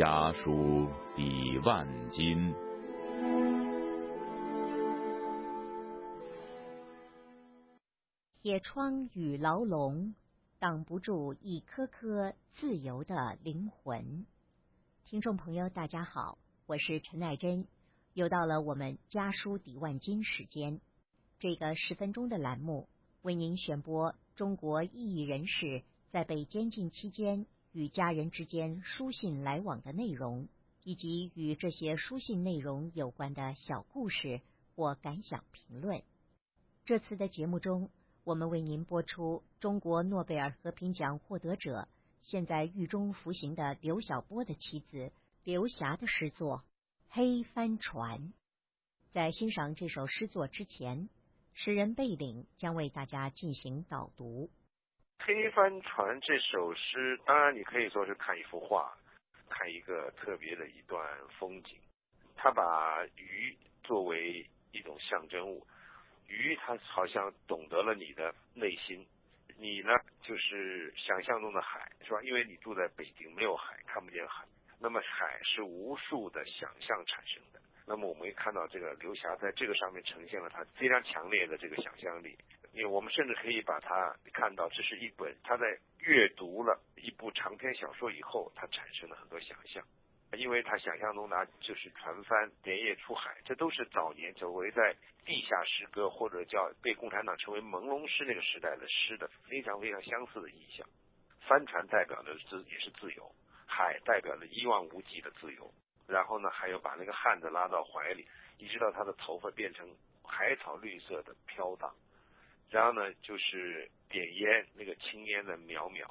家书抵万金。铁窗与牢笼，挡不住一颗颗自由的灵魂。听众朋友，大家好，我是陈乃珍，又到了我们家书抵万金时间。这个十分钟的栏目，为您选播中国异议人士在被监禁期间与家人之间书信来往的内容，以及与这些书信内容有关的小故事或感想评论。这次的节目中，我们为您播出中国诺贝尔和平奖获得者、现在狱中服刑的刘晓波的妻子刘霞的诗作《黑帆船》。在欣赏这首诗作之前，诗人贝岭将为大家进行导读。黑帆船这首诗，当然你可以说是看一幅画，看一个特别的一段风景。他把鱼作为一种象征物，鱼它好像懂得了你的内心，你呢就是想象中的海，是吧？因为你住在北京，没有海，看不见海。那么海是无数的想象产生的。那么我们会看到这个刘霞在这个上面呈现了他非常强烈的这个想象力。因为我们甚至可以把它看到，这是一本他在阅读了一部长篇小说以后，他产生了很多想象。因为他想象中呢，就是船帆连夜出海，这都是早年作为在地下诗歌或者叫被共产党称为朦胧诗那个时代的诗的非常非常相似的意象。帆船代表的自也是自由，海代表了一望无际的自由。然后呢，还有把那个汉子拉到怀里，一直到他的头发变成海草绿色的飘荡。然后呢，就是点烟那个青烟的渺渺，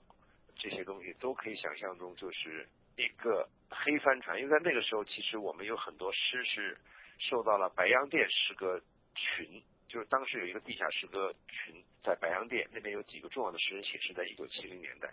这些东西都可以想象中就是一个黑帆船。因为在那个时候，其实我们有很多诗是受到了白洋淀诗歌群，就是当时有一个地下诗歌群在白洋淀那边有几个重要的诗人写诗，在一九七零年代。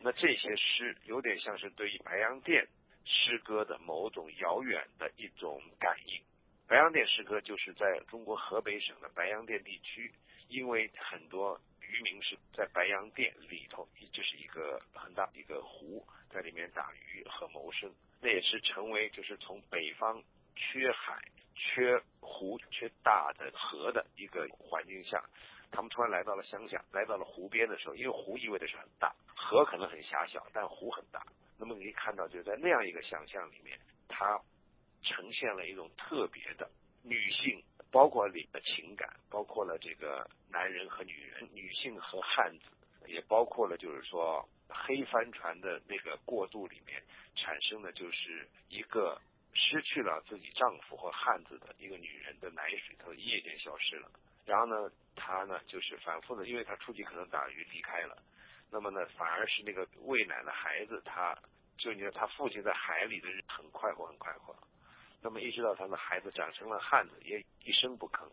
那这些诗有点像是对于白洋淀诗歌的某种遥远的一种感应。白洋淀诗歌就是在中国河北省的白洋淀地区。因为很多渔民是在白洋淀里头，就是一个很大一个湖，在里面打鱼和谋生。那也是成为就是从北方缺海、缺湖、缺大的河的一个环境下，他们突然来到了乡下，来到了湖边的时候，因为湖意味着是很大，河可能很狭小，但湖很大。那么你可以看到，就在那样一个想象里面，它呈现了一种特别的女性。包括里的情感，包括了这个男人和女人、女性和汉子，也包括了就是说黑帆船的那个过渡里面产生的就是一个失去了自己丈夫或汉子的一个女人的奶水，她夜间消失了。然后呢，她呢就是反复的，因为她出去可能打鱼离开了，那么呢反而是那个喂奶的孩子，他就你说他父亲在海里的日很快活，很快活。那么一直到他的孩子长成了汉子，也一声不吭，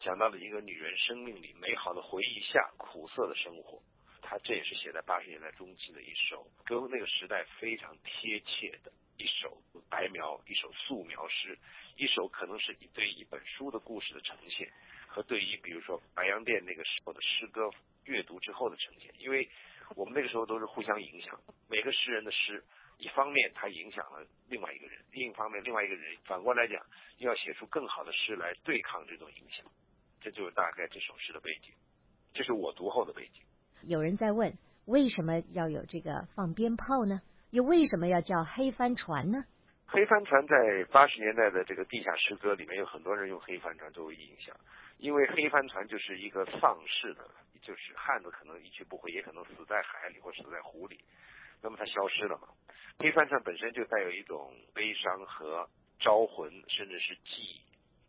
讲到了一个女人生命里美好的回忆下苦涩的生活。他这也是写在八十年代中期的一首，跟那个时代非常贴切的一首白描，一首素描诗，一首可能是对一本书的故事的呈现，和对于比如说白洋淀那个时候的诗歌阅读之后的呈现。因为我们那个时候都是互相影响，每个诗人的诗。一方面，他影响了另外一个人；另一方面，另外一个人反过来讲，又要写出更好的诗来对抗这种影响。这就是大概这首诗的背景，这是我读后的背景。有人在问，为什么要有这个放鞭炮呢？又为什么要叫黑帆船呢？黑帆船在八十年代的这个地下诗歌里面，有很多人用黑帆船作为影响，因为黑帆船就是一个丧事的，就是汉子可能一去不回，也可能死在海里或死在湖里。那么它消失了嘛？黑帆船本身就带有一种悲伤和招魂，甚至是记，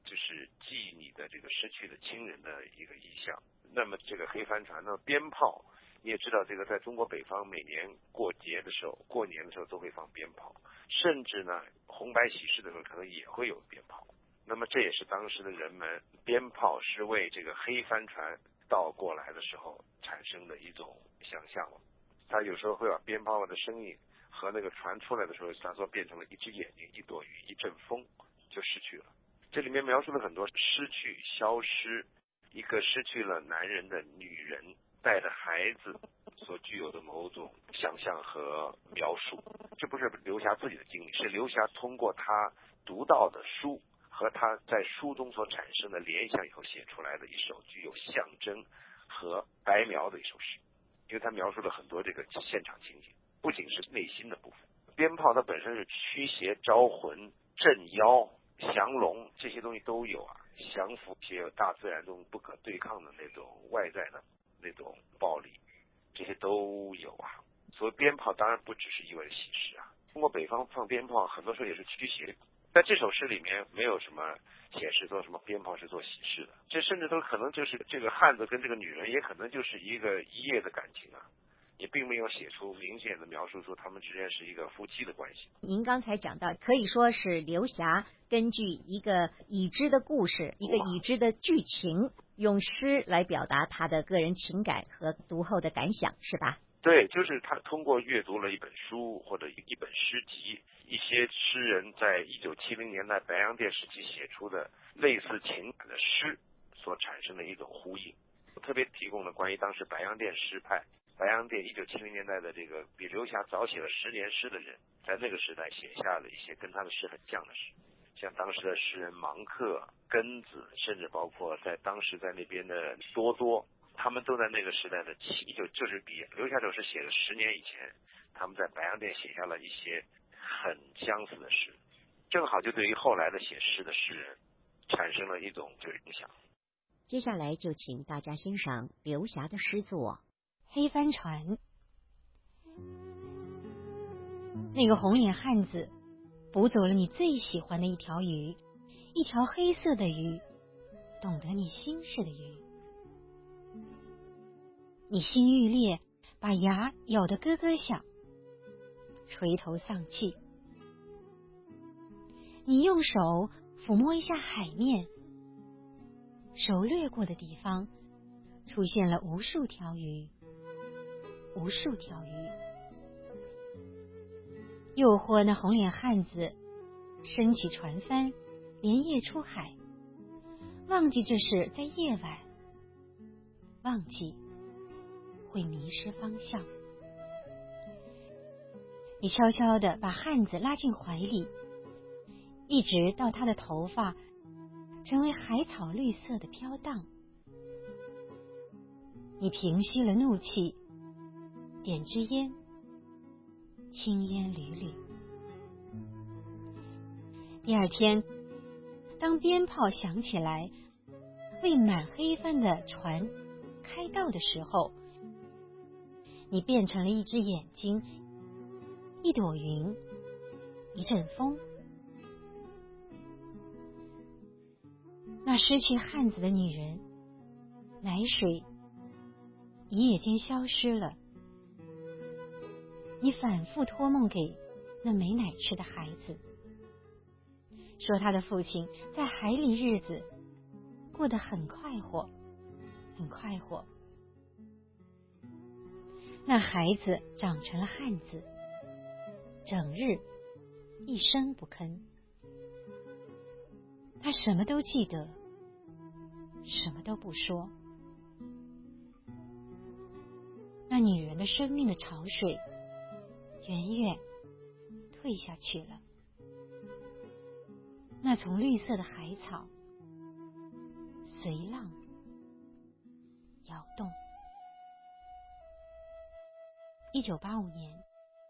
就是记你的这个失去的亲人的一个意象。那么这个黑帆船呢，鞭炮你也知道，这个在中国北方每年过节的时候、过年的时候都会放鞭炮，甚至呢红白喜事的时候可能也会有鞭炮。那么这也是当时的人们鞭炮是为这个黑帆船倒过来的时候产生的一种想象了。他有时候会把鞭炮的声音和那个船出来的时候，他说变成了一只眼睛、一朵云、一阵风，就失去了。这里面描述了很多失去、消失，一个失去了男人的女人带着孩子所具有的某种想象和描述。这不是刘霞自己的经历，是刘霞通过他读到的书和他在书中所产生的联想以后写出来的一首具有象征和白描的一首诗。因为他描述了很多这个现场情景，不仅是内心的部分。鞭炮它本身是驱邪招魂、镇妖、降龙这些东西都有啊，降服一些大自然中不可对抗的那种外在的那种暴力，这些都有啊。所以鞭炮当然不只是意味着喜事啊。通过北方放鞭炮，很多时候也是驱邪。在这首诗里面没有什么显示做什么鞭炮是做喜事的，这甚至都可能就是这个汉子跟这个女人也可能就是一个一夜的感情啊。也并没有写出明显的描述出他们之间是一个夫妻的关系。您刚才讲到，可以说是刘霞根据一个已知的故事，一个已知的剧情，用诗来表达他的个人情感和读后的感想，是吧？对，就是他通过阅读了一本书或者一本诗集，一些诗人在一九七零年代白洋淀时期写出的类似情感的诗，所产生的一种呼应。特别提供了关于当时白洋淀诗派。白洋淀一九七零年代的这个比刘霞早写了十年诗的人，在那个时代写下了一些跟他的诗很像的诗，像当时的诗人芒克、根子，甚至包括在当时在那边的多多，他们都在那个时代的起就就是比刘霞这首诗写了十年以前，他们在白洋淀写下了一些很相似的诗，正好就对于后来的写诗的诗人产生了一种就是影响。接下来就请大家欣赏刘霞的诗作。黑帆船，那个红脸汉子捕走了你最喜欢的一条鱼，一条黑色的鱼，懂得你心事的鱼。你心欲裂，把牙咬得咯咯响，垂头丧气。你用手抚摸一下海面，手掠过的地方出现了无数条鱼。无数条鱼，诱惑那红脸汉子升起船帆，连夜出海，忘记这是在夜晚，忘记会迷失方向。你悄悄的把汉子拉进怀里，一直到他的头发成为海草绿色的飘荡。你平息了怒气。点支烟，青烟缕缕。第二天，当鞭炮响起来，为满黑帆的船开道的时候，你变成了一只眼睛，一朵云，一阵风。那失去汉子的女人，奶水一夜间消失了。你反复托梦给那没奶吃的孩子，说他的父亲在海里日子过得很快活，很快活。那孩子长成了汉子，整日一声不吭。他什么都记得，什么都不说。那女人的生命的潮水。远远退下去了。那丛绿色的海草随浪摇动。一九八五年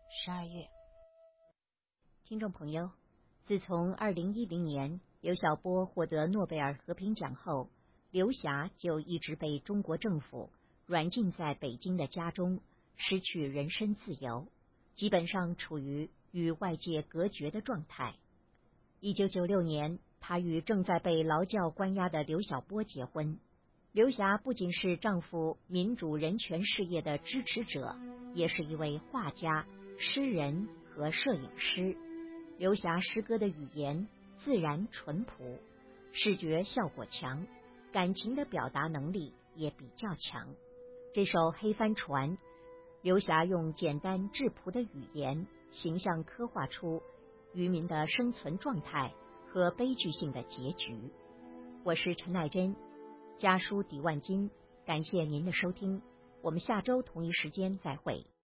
十二月，听众朋友，自从二零一零年刘晓波获得诺贝尔和平奖后，刘霞就一直被中国政府软禁在北京的家中，失去人身自由。基本上处于与外界隔绝的状态。一九九六年，她与正在被劳教关押的刘晓波结婚。刘霞不仅是丈夫民主人权事业的支持者，也是一位画家、诗人和摄影师。刘霞诗歌的语言自然淳朴，视觉效果强，感情的表达能力也比较强。这首《黑帆船》。刘霞用简单质朴的语言，形象刻画出渔民的生存状态和悲剧性的结局。我是陈乃真，家书抵万金，感谢您的收听。我们下周同一时间再会。